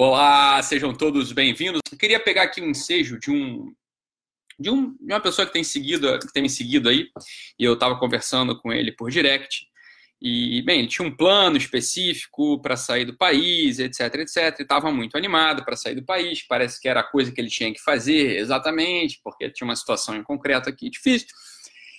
Olá, sejam todos bem-vindos. Eu queria pegar aqui um ensejo de um de, um, de uma pessoa que tem seguido, que tem me seguido aí, e eu estava conversando com ele por direct. E, bem, ele tinha um plano específico para sair do país, etc, etc, e estava muito animado para sair do país. Parece que era a coisa que ele tinha que fazer exatamente, porque tinha uma situação em concreto aqui difícil.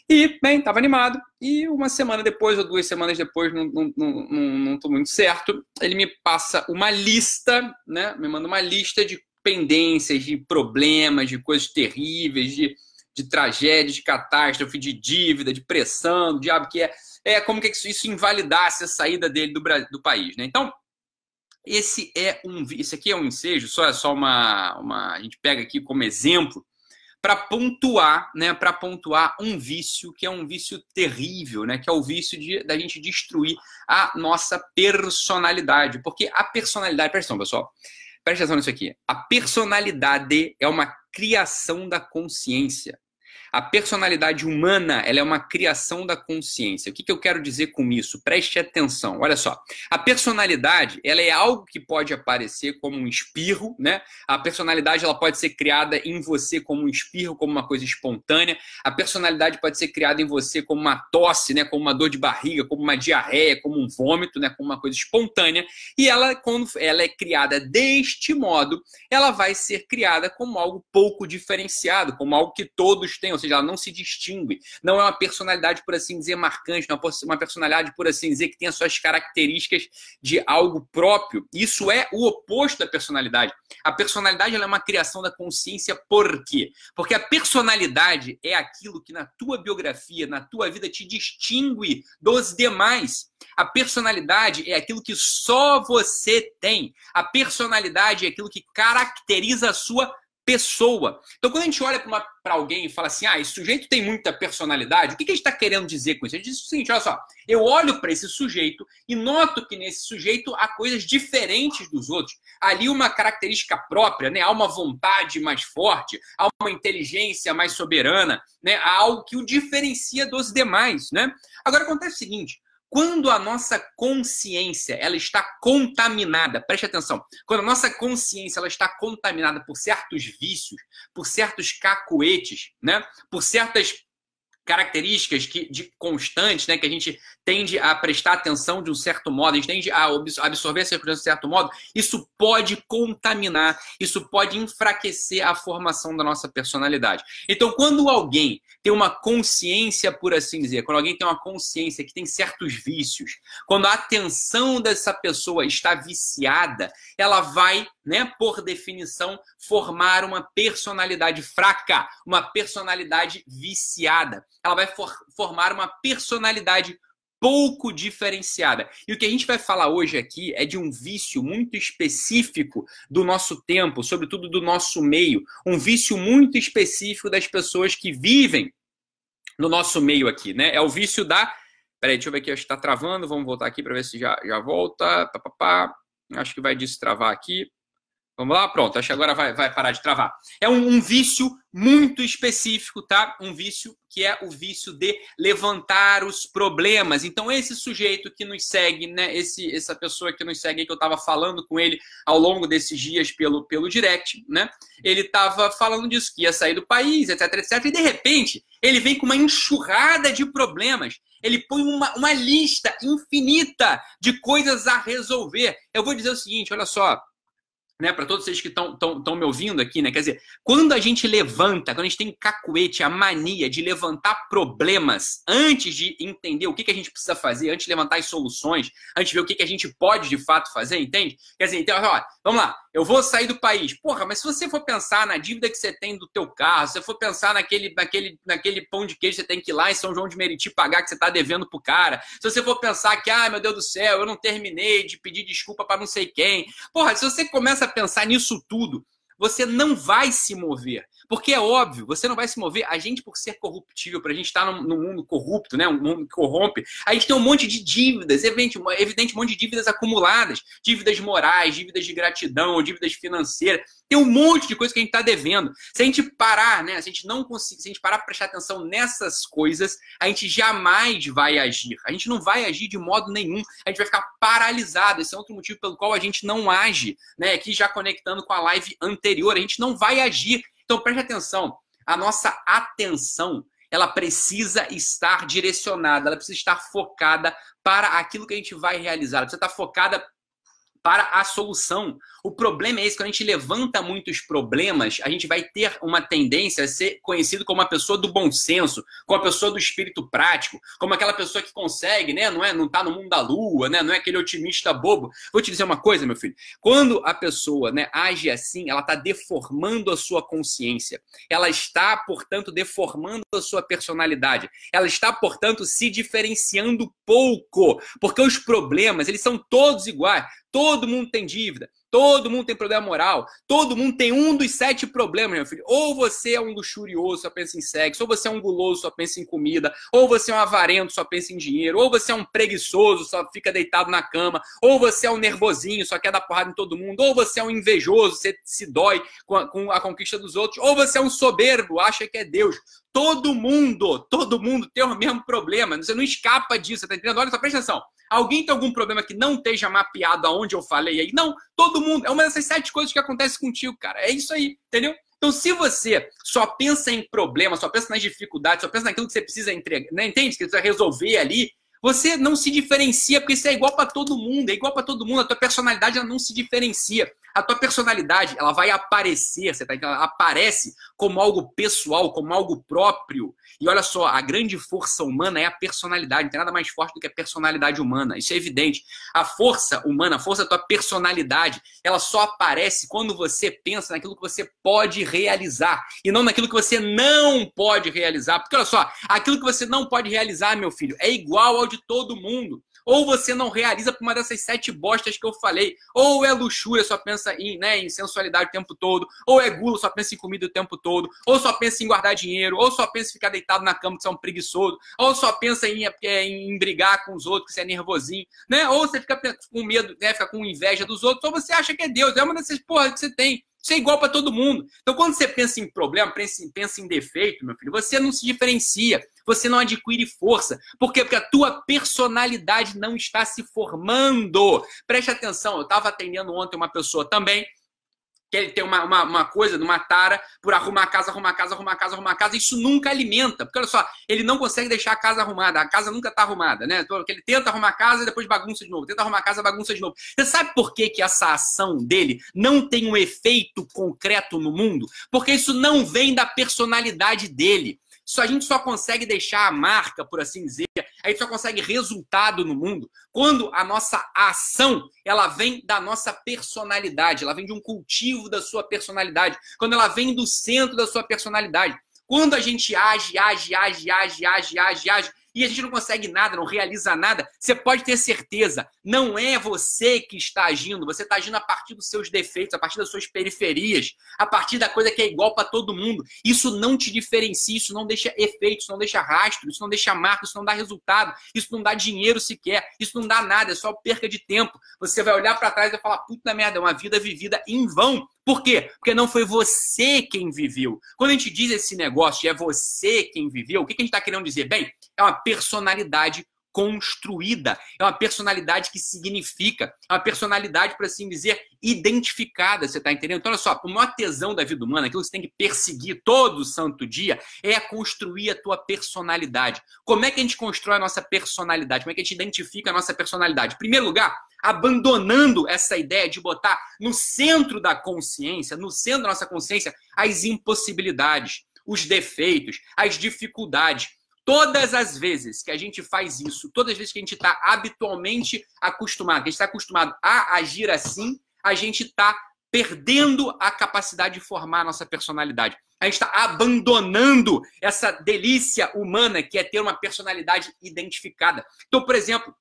E, bem, estava animado. E uma semana depois, ou duas semanas depois, não estou não, não, não muito certo, ele me passa uma lista, né? Me manda uma lista de pendências, de problemas, de coisas terríveis, de, de tragédia, de catástrofe, de dívida, de pressão, do diabo que é. É como que isso, isso invalidasse a saída dele do, do país, né? Então, esse é um esse aqui é um ensejo, só é só uma, uma a gente pega aqui como exemplo para pontuar, né, para pontuar um vício que é um vício terrível, né, que é o vício de da gente destruir a nossa personalidade, porque a personalidade, presta atenção, pessoal. Presta atenção nisso aqui. A personalidade é uma criação da consciência. A personalidade humana ela é uma criação da consciência. O que, que eu quero dizer com isso? Preste atenção. Olha só. A personalidade ela é algo que pode aparecer como um espirro, né? A personalidade ela pode ser criada em você como um espirro, como uma coisa espontânea. A personalidade pode ser criada em você como uma tosse, né? Como uma dor de barriga, como uma diarreia, como um vômito, né? Como uma coisa espontânea. E ela, quando ela é criada deste modo, ela vai ser criada como algo pouco diferenciado, como algo que todos têm seja, ela não se distingue. Não é uma personalidade, por assim dizer, marcante, não é uma personalidade, por assim dizer, que tem as suas características de algo próprio. Isso é o oposto da personalidade. A personalidade é uma criação da consciência, por quê? Porque a personalidade é aquilo que na tua biografia, na tua vida, te distingue dos demais. A personalidade é aquilo que só você tem. A personalidade é aquilo que caracteriza a sua pessoa. Então, quando a gente olha para alguém e fala assim, ah, esse sujeito tem muita personalidade, o que, que a gente está querendo dizer com isso? A gente diz o seguinte: olha só, eu olho para esse sujeito e noto que nesse sujeito há coisas diferentes dos outros. Ali uma característica própria, né? há uma vontade mais forte, há uma inteligência mais soberana, né? há algo que o diferencia dos demais. Né? Agora acontece o seguinte: quando a nossa consciência ela está contaminada, preste atenção, quando a nossa consciência ela está contaminada por certos vícios, por certos cacoetes, né? por certas características que, de constantes, né, que a gente tende a prestar atenção de um certo modo, a gente tende a absorver essa circunstância de um certo modo, isso pode contaminar, isso pode enfraquecer a formação da nossa personalidade. Então, quando alguém tem uma consciência, por assim dizer, quando alguém tem uma consciência que tem certos vícios, quando a atenção dessa pessoa está viciada, ela vai, né, por definição, formar uma personalidade fraca, uma personalidade viciada. Ela vai for formar uma personalidade pouco diferenciada. E o que a gente vai falar hoje aqui é de um vício muito específico do nosso tempo, sobretudo do nosso meio, um vício muito específico das pessoas que vivem no nosso meio aqui, né? É o vício da. Peraí, deixa eu ver aqui, acho que está travando. Vamos voltar aqui para ver se já, já volta. Pá, pá, pá. Acho que vai destravar aqui. Vamos lá? Pronto, acho que agora vai, vai parar de travar. É um, um, vício muito específico, tá? Um vício que é o vício de levantar os problemas. Então, esse sujeito que nos segue, né? Esse, essa pessoa que nos segue, que eu estava falando com ele ao longo desses dias pelo, pelo direct, né? Ele estava falando disso, que ia sair do país, etc, etc. E de repente, ele vem com uma enxurrada de problemas. Ele põe uma, uma lista infinita de coisas a resolver. Eu vou dizer o seguinte: olha só né, para todos vocês que estão me ouvindo aqui, né? Quer dizer, quando a gente levanta, quando a gente tem cacuete, a mania de levantar problemas antes de entender o que, que a gente precisa fazer, antes de levantar as soluções, antes de ver o que, que a gente pode de fato fazer, entende? Quer dizer, então, ó, vamos lá, eu vou sair do país. Porra, mas se você for pensar na dívida que você tem do teu carro, se você for pensar naquele, naquele, naquele pão de queijo que você tem que ir lá em São João de Meriti pagar que você está devendo pro cara, se você for pensar que, ah, meu Deus do céu, eu não terminei de pedir desculpa para não sei quem. Porra, se você começa a pensar nisso tudo, você não vai se mover. Porque é óbvio, você não vai se mover. A gente, por ser corruptível, para a gente estar tá no, mundo corrupto, né? um mundo que corrompe, a gente tem um monte de dívidas, evidente, evidente, um monte de dívidas acumuladas, dívidas morais, dívidas de gratidão, dívidas financeiras. Tem um monte de coisa que a gente está devendo. Se a gente parar, né? Se a gente não conseguir, se a gente parar para prestar atenção nessas coisas, a gente jamais vai agir. A gente não vai agir de modo nenhum. A gente vai ficar paralisado. Esse é outro motivo pelo qual a gente não age, né? Aqui já conectando com a live anterior, a gente não vai agir. Então preste atenção. A nossa atenção ela precisa estar direcionada, ela precisa estar focada para aquilo que a gente vai realizar, ela precisa estar focada para a solução. O problema é esse, quando a gente levanta muitos problemas, a gente vai ter uma tendência a ser conhecido como uma pessoa do bom senso, como uma pessoa do espírito prático, como aquela pessoa que consegue, né? Não é, não tá no mundo da lua, né? Não é aquele otimista bobo. Vou te dizer uma coisa, meu filho. Quando a pessoa, né, age assim, ela está deformando a sua consciência. Ela está, portanto, deformando a sua personalidade. Ela está, portanto, se diferenciando pouco, porque os problemas, eles são todos iguais. Todo mundo tem dívida, todo mundo tem problema moral, todo mundo tem um dos sete problemas, meu filho. Ou você é um luxurioso, só pensa em sexo, ou você é um guloso, só pensa em comida, ou você é um avarento, só pensa em dinheiro, ou você é um preguiçoso, só fica deitado na cama, ou você é um nervosinho, só quer dar porrada em todo mundo, ou você é um invejoso, você se dói com a, com a conquista dos outros, ou você é um soberbo, acha que é Deus. Todo mundo, todo mundo tem o mesmo problema. Você não escapa disso, tá entendendo? Olha só, presta atenção. Alguém tem algum problema que não esteja mapeado aonde eu falei aí? Não, todo mundo. É uma dessas sete coisas que acontece contigo, cara. É isso aí, entendeu? Então, se você só pensa em problemas, só pensa nas dificuldades, só pensa naquilo que você precisa entregar, né? entende? Que você precisa resolver ali, você não se diferencia, porque isso é igual para todo mundo, é igual para todo mundo. A tua personalidade ela não se diferencia a tua personalidade ela vai aparecer, você tá? Ela aparece como algo pessoal, como algo próprio. E olha só, a grande força humana é a personalidade. Não tem nada mais forte do que a personalidade humana. Isso é evidente. A força humana, a força da tua personalidade, ela só aparece quando você pensa naquilo que você pode realizar e não naquilo que você não pode realizar. Porque olha só, aquilo que você não pode realizar, meu filho, é igual ao de todo mundo. Ou você não realiza por uma dessas sete bostas que eu falei. Ou é luxúria, só pensa em, né, em sensualidade o tempo todo. Ou é gula, só pensa em comida o tempo todo. Ou só pensa em guardar dinheiro. Ou só pensa em ficar deitado na cama, que você é um preguiçoso. Ou só pensa em, é, em brigar com os outros, que você é nervosinho. Né? Ou você fica com medo, né, fica com inveja dos outros. Ou você acha que é Deus. É uma dessas porras que você tem. Isso é igual para todo mundo. Então, quando você pensa em problema, pensa em, defeito, meu filho, você não se diferencia, você não adquire força. Por quê? Porque a tua personalidade não está se formando. Preste atenção, eu estava atendendo ontem uma pessoa também que ele tem uma, uma, uma, coisa, uma tara por arrumar casa, arrumar casa, arrumar casa, arrumar casa. Isso nunca alimenta. Porque olha só, ele não consegue deixar a casa arrumada. A casa nunca está arrumada, né? Então, ele tenta arrumar a casa e depois bagunça de novo. Tenta arrumar a casa, bagunça de novo. Você sabe por que, que essa ação dele não tem um efeito concreto no mundo? Porque isso não vem da personalidade dele. Só a gente só consegue deixar a marca, por assim dizer, a gente só consegue resultado no mundo quando a nossa ação ela vem da nossa personalidade, ela vem de um cultivo da sua personalidade, quando ela vem do centro da sua personalidade. Quando a gente age, age, age, age, age, age, age, e a gente não consegue nada, não realiza nada, você pode ter certeza, não é você que está agindo, você está agindo a partir dos seus defeitos, a partir das suas periferias, a partir da coisa que é igual para todo mundo. Isso não te diferencia, isso não deixa efeito, isso não deixa rastro, isso não deixa marca, isso não dá resultado, isso não dá dinheiro sequer, isso não dá nada, é só perca de tempo. Você vai olhar para trás e vai falar, puta merda, é uma vida vivida em vão. Por quê? Porque não foi você quem viveu. Quando a gente diz esse negócio é você quem viveu, o que a gente está querendo dizer? Bem, é uma personalidade construída, é uma personalidade que significa, é uma personalidade, por assim dizer, identificada, você está entendendo? Então, olha só, o maior tesão da vida humana, aquilo que você tem que perseguir todo santo dia, é construir a tua personalidade. Como é que a gente constrói a nossa personalidade? Como é que a gente identifica a nossa personalidade? Em primeiro lugar, abandonando essa ideia de botar no centro da consciência, no centro da nossa consciência, as impossibilidades, os defeitos, as dificuldades. Todas as vezes que a gente faz isso, todas as vezes que a gente está habitualmente acostumado, que a gente está acostumado a agir assim, a gente está perdendo a capacidade de formar a nossa personalidade. A gente está abandonando essa delícia humana que é ter uma personalidade identificada. Então, por exemplo,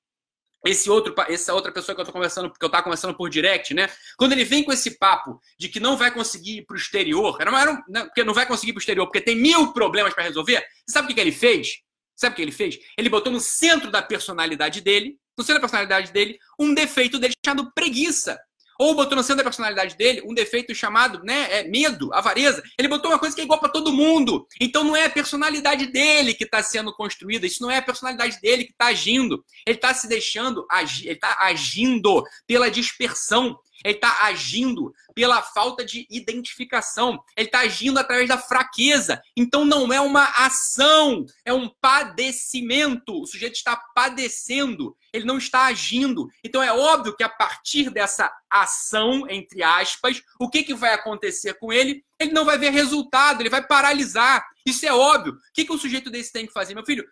esse outro, essa outra pessoa que eu tô conversando, que eu tava conversando por direct, né? Quando ele vem com esse papo de que não vai conseguir ir pro exterior, era, era, não, né, porque não vai conseguir ir pro exterior, porque tem mil problemas para resolver, você sabe o que, que ele fez? Sabe o que ele fez? Ele botou no centro da personalidade dele, no centro da personalidade dele, um defeito dele chamado preguiça. Ou botou no centro da personalidade dele um defeito chamado né, é, medo, avareza. Ele botou uma coisa que é igual para todo mundo. Então não é a personalidade dele que está sendo construída. Isso não é a personalidade dele que está agindo. Ele está se deixando agir, ele está agindo pela dispersão. Ele está agindo pela falta de identificação. Ele está agindo através da fraqueza. Então não é uma ação, é um padecimento. O sujeito está padecendo, ele não está agindo. Então é óbvio que a partir dessa ação, entre aspas, o que, que vai acontecer com ele? Ele não vai ver resultado, ele vai paralisar. Isso é óbvio. O que, que o sujeito desse tem que fazer? Meu filho,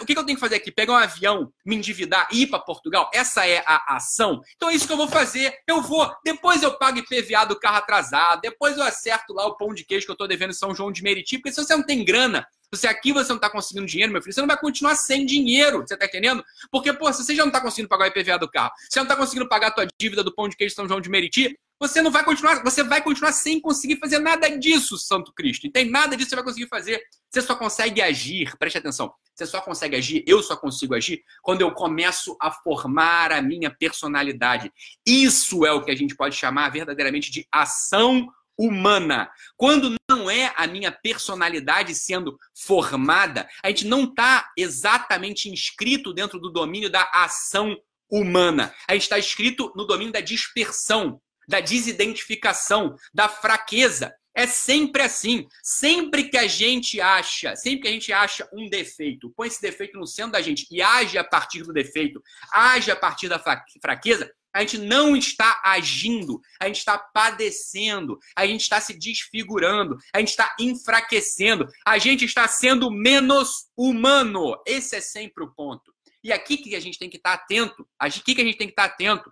o que, eu tenho que fazer aqui? Pegar um avião, me endividar e ir para Portugal? Essa é a ação? Então é isso que eu vou fazer. Eu vou, depois eu pago IPVA do carro atrasado, depois eu acerto lá o pão de queijo que eu estou devendo em São João de Meriti, porque se você não tem grana, se aqui você não está conseguindo dinheiro, meu filho, você não vai continuar sem dinheiro, você está entendendo? Porque, pô, se você já não está conseguindo pagar o IPVA do carro, você não está conseguindo pagar a tua dívida do pão de queijo de São João de Meriti, você não vai continuar, você vai continuar sem conseguir fazer nada disso, Santo Cristo. Não tem nada disso que você vai conseguir fazer. Você só consegue agir, preste atenção, você só consegue agir, eu só consigo agir quando eu começo a formar a minha personalidade. Isso é o que a gente pode chamar verdadeiramente de ação humana. Quando não é a minha personalidade sendo formada, a gente não está exatamente inscrito dentro do domínio da ação humana. A gente está inscrito no domínio da dispersão da desidentificação, da fraqueza. É sempre assim. Sempre que a gente acha, sempre que a gente acha um defeito, põe esse defeito no centro da gente e age a partir do defeito, age a partir da fraqueza, a gente não está agindo, a gente está padecendo, a gente está se desfigurando, a gente está enfraquecendo, a gente está sendo menos humano. Esse é sempre o ponto. E aqui que a gente tem que estar atento, aqui que a gente tem que estar atento,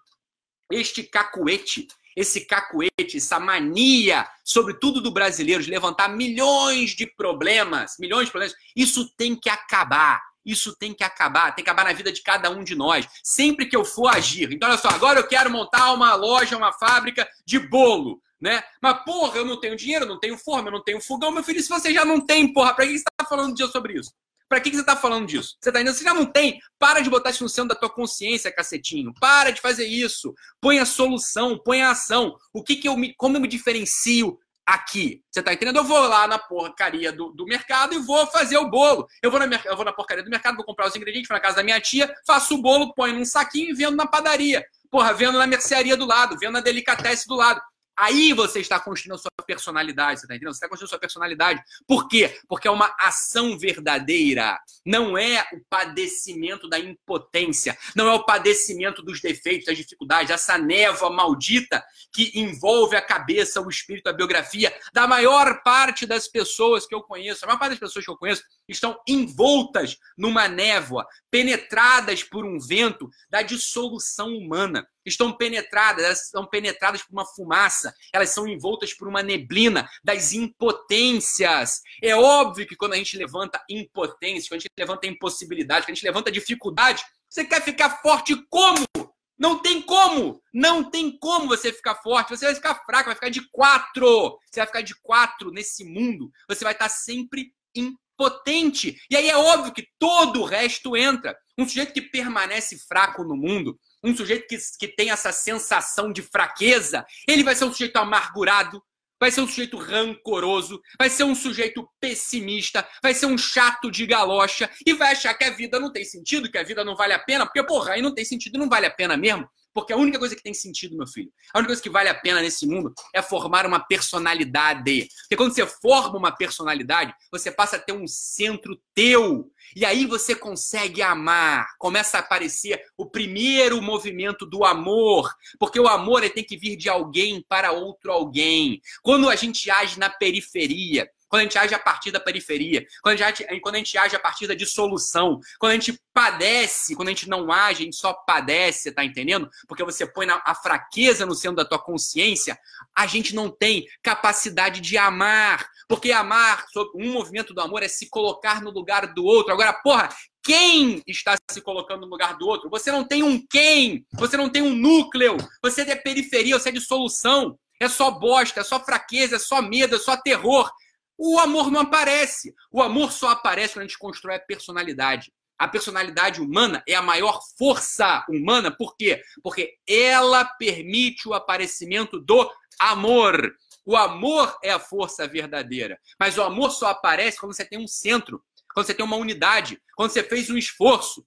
este cacuete, esse cacuete, essa mania, sobretudo do brasileiro, de levantar milhões de problemas, milhões de problemas, isso tem que acabar. Isso tem que acabar, tem que acabar na vida de cada um de nós. Sempre que eu for agir. Então, olha só, agora eu quero montar uma loja, uma fábrica de bolo, né? Mas, porra, eu não tenho dinheiro, não tenho forma, eu não tenho fogão. Meu filho, se você já não tem, porra, pra que você tá falando dia sobre isso? Pra que, que você tá falando disso? Você tá entendendo? Você já não tem. Para de botar isso no centro da tua consciência, cacetinho. Para de fazer isso. Põe a solução, põe a ação. O que que eu me, como eu me diferencio aqui? Você tá entendendo? Eu vou lá na porcaria do, do mercado e vou fazer o bolo. Eu vou, na, eu vou na porcaria do mercado, vou comprar os ingredientes, vou na casa da minha tia, faço o bolo, ponho num saquinho e vendo na padaria. Porra, vendo na mercearia do lado, vendo na delicatesse do lado. Aí você está construindo sua personalidade, você está entendendo? Você está construindo sua personalidade. Por quê? Porque é uma ação verdadeira. Não é o padecimento da impotência. Não é o padecimento dos defeitos, das dificuldades, essa névoa maldita que envolve a cabeça, o espírito, a biografia da maior parte das pessoas que eu conheço. A maior parte das pessoas que eu conheço estão envoltas numa névoa, penetradas por um vento da dissolução humana estão penetradas, estão penetradas por uma fumaça, elas são envoltas por uma neblina das impotências. É óbvio que quando a gente levanta impotência, quando a gente levanta impossibilidade, quando a gente levanta dificuldade, você quer ficar forte como? Não tem como! Não tem como você ficar forte. Você vai ficar fraco, vai ficar de quatro. Você vai ficar de quatro nesse mundo. Você vai estar sempre impotente. E aí é óbvio que todo o resto entra. Um sujeito que permanece fraco no mundo, um sujeito que, que tem essa sensação de fraqueza, ele vai ser um sujeito amargurado, vai ser um sujeito rancoroso, vai ser um sujeito pessimista, vai ser um chato de galocha e vai achar que a vida não tem sentido, que a vida não vale a pena, porque, porra, aí não tem sentido, não vale a pena mesmo. Porque a única coisa que tem sentido, meu filho, a única coisa que vale a pena nesse mundo é formar uma personalidade. Porque quando você forma uma personalidade, você passa a ter um centro teu. E aí você consegue amar. Começa a aparecer o primeiro movimento do amor. Porque o amor tem que vir de alguém para outro alguém. Quando a gente age na periferia, quando a gente age a partir da periferia, quando a gente, quando a gente age a partir da dissolução, quando a gente padece, quando a gente não age, a gente só padece, tá entendendo? Porque você põe a fraqueza no centro da tua consciência, a gente não tem capacidade de amar. Porque amar, um movimento do amor é se colocar no lugar do outro. Agora, porra, quem está se colocando no lugar do outro. Você não tem um quem, você não tem um núcleo, você é periferia, você é de solução. É só bosta, é só fraqueza, é só medo, é só terror. O amor não aparece. O amor só aparece quando a gente constrói a personalidade. A personalidade humana é a maior força humana, por quê? Porque ela permite o aparecimento do amor. O amor é a força verdadeira. Mas o amor só aparece quando você tem um centro, quando você tem uma unidade, quando você fez um esforço.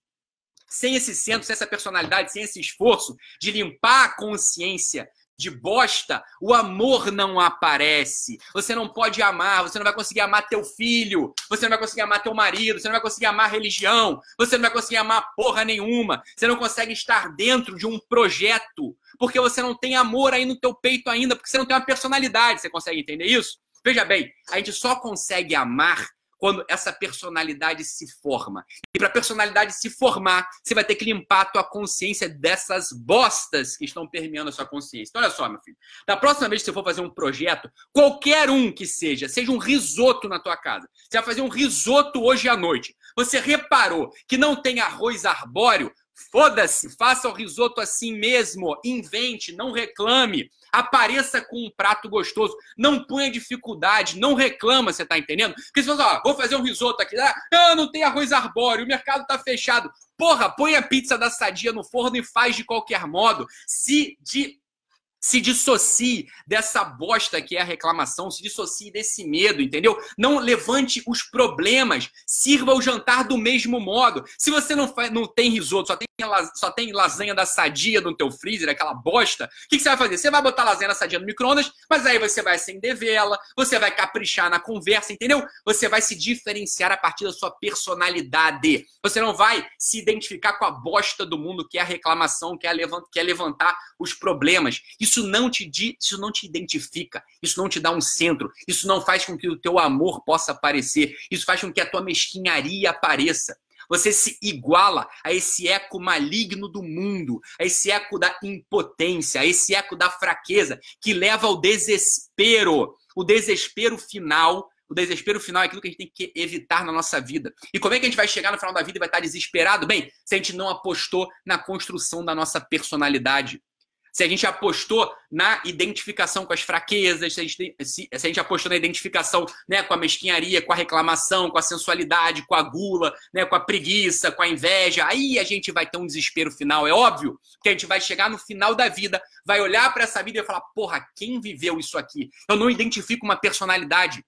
Sem esse centro, sem essa personalidade, sem esse esforço de limpar a consciência de bosta, o amor não aparece. Você não pode amar, você não vai conseguir amar teu filho, você não vai conseguir amar teu marido, você não vai conseguir amar religião, você não vai conseguir amar porra nenhuma. Você não consegue estar dentro de um projeto, porque você não tem amor aí no teu peito ainda, porque você não tem uma personalidade. Você consegue entender isso? Veja bem, a gente só consegue amar quando essa personalidade se forma. E para a personalidade se formar, você vai ter que limpar a tua consciência dessas bostas que estão permeando a sua consciência. Então, olha só, meu filho. Da próxima vez que você for fazer um projeto, qualquer um que seja, seja um risoto na tua casa. Você vai fazer um risoto hoje à noite. Você reparou que não tem arroz arbóreo? Foda-se, faça o risoto assim mesmo, invente, não reclame. Apareça com um prato gostoso. Não ponha dificuldade, não reclama, você tá entendendo? Porque se você fala, vou fazer um risoto aqui, ah, não tem arroz arbóreo, o mercado tá fechado. Porra, põe a pizza da sadia no forno e faz de qualquer modo. Se de se dissocie dessa bosta que é a reclamação, se dissocie desse medo, entendeu? Não levante os problemas, sirva o jantar do mesmo modo. Se você não, faz, não tem risoto, só tem, só tem lasanha da sadia no teu freezer, aquela bosta, o que, que, você vai fazer? Você vai botar lasanha da sadia no micro-ondas, mas aí você vai acender vela, você vai caprichar na conversa, entendeu? Você vai se diferenciar a partir da sua personalidade. Você não vai se identificar com a bosta do mundo que é a reclamação, que é, levant, que é levantar os problemas. Isso isso não te isso não te identifica, isso não te dá um centro, isso não faz com que o teu amor possa aparecer, isso faz com que a tua mesquinharia apareça. Você se iguala a esse eco maligno do mundo, a esse eco da impotência, a esse eco da fraqueza que leva ao desespero. O desespero final o desespero final é aquilo que a gente tem que evitar na nossa vida. E como é que a gente vai chegar no final da vida e vai estar desesperado? Bem, se a gente não apostou na construção da nossa personalidade se a gente apostou na identificação com as fraquezas, se a gente, se, se a gente apostou na identificação né, com a mesquinharia, com a reclamação, com a sensualidade, com a gula, né, com a preguiça, com a inveja, aí a gente vai ter um desespero final. É óbvio que a gente vai chegar no final da vida, vai olhar para essa vida e falar: porra, quem viveu isso aqui? Eu não identifico uma personalidade.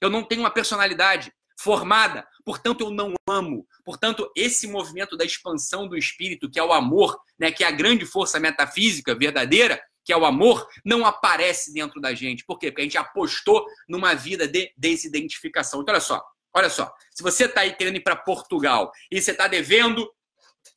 Eu não tenho uma personalidade formada, portanto eu não amo. Portanto, esse movimento da expansão do espírito, que é o amor, né, que é a grande força metafísica verdadeira, que é o amor, não aparece dentro da gente. Por quê? Porque a gente apostou numa vida de desidentificação. Então, olha só, olha só. Se você está aí querendo ir para Portugal e você está devendo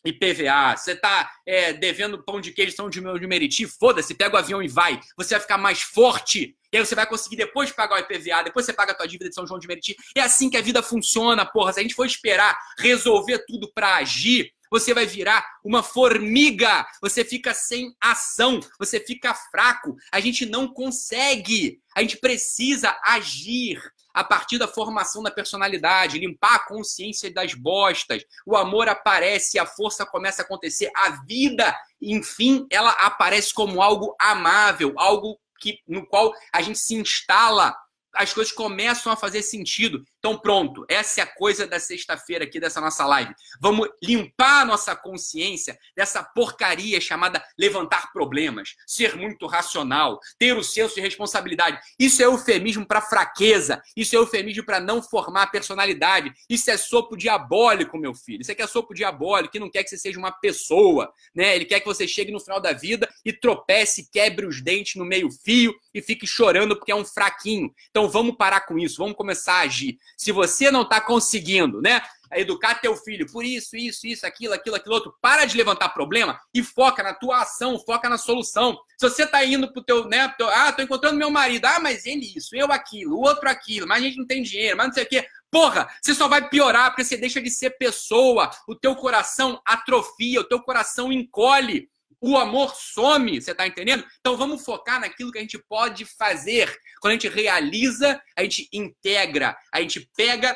IPVA, você está é, devendo pão de queijo São de Meriti, foda-se, pega o avião e vai. Você vai ficar mais forte. E aí você vai conseguir depois pagar o IPVA, depois você paga a tua dívida de São João de Meriti. É assim que a vida funciona, porra. Se a gente for esperar resolver tudo para agir, você vai virar uma formiga. Você fica sem ação, você fica fraco. A gente não consegue. A gente precisa agir a partir da formação da personalidade, limpar a consciência das bostas. O amor aparece, a força começa a acontecer, a vida, enfim, ela aparece como algo amável, algo que, no qual a gente se instala as coisas começam a fazer sentido. Então, pronto, essa é a coisa da sexta-feira aqui dessa nossa live. Vamos limpar a nossa consciência dessa porcaria chamada levantar problemas, ser muito racional, ter o senso de responsabilidade. Isso é eufemismo para fraqueza, isso é eufemismo para não formar personalidade. Isso é sopo diabólico, meu filho. Isso aqui é sopo diabólico, que não quer que você seja uma pessoa, né? Ele quer que você chegue no final da vida e tropece, quebre os dentes no meio-fio e fique chorando porque é um fraquinho. Então, vamos parar com isso, vamos começar a agir. Se você não está conseguindo, né? Educar teu filho por isso, isso, isso, aquilo, aquilo, aquilo outro, para de levantar problema e foca na tua ação, foca na solução. Se você está indo pro teu, né? Teu, ah, tô encontrando meu marido, ah, mas ele isso, eu aquilo, o outro aquilo, mas a gente não tem dinheiro, mas não sei o quê. Porra, você só vai piorar porque você deixa de ser pessoa, o teu coração atrofia, o teu coração encolhe o amor some, você está entendendo? Então vamos focar naquilo que a gente pode fazer. Quando a gente realiza, a gente integra, a gente pega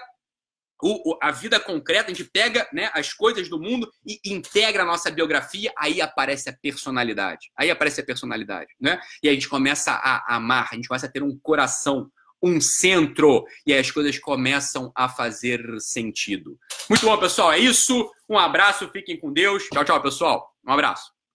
o, a vida concreta, a gente pega né, as coisas do mundo e integra a nossa biografia, aí aparece a personalidade. Aí aparece a personalidade, né? E a gente começa a amar, a gente começa a ter um coração, um centro, e aí as coisas começam a fazer sentido. Muito bom, pessoal. É isso. Um abraço, fiquem com Deus. Tchau, tchau, pessoal. Um abraço.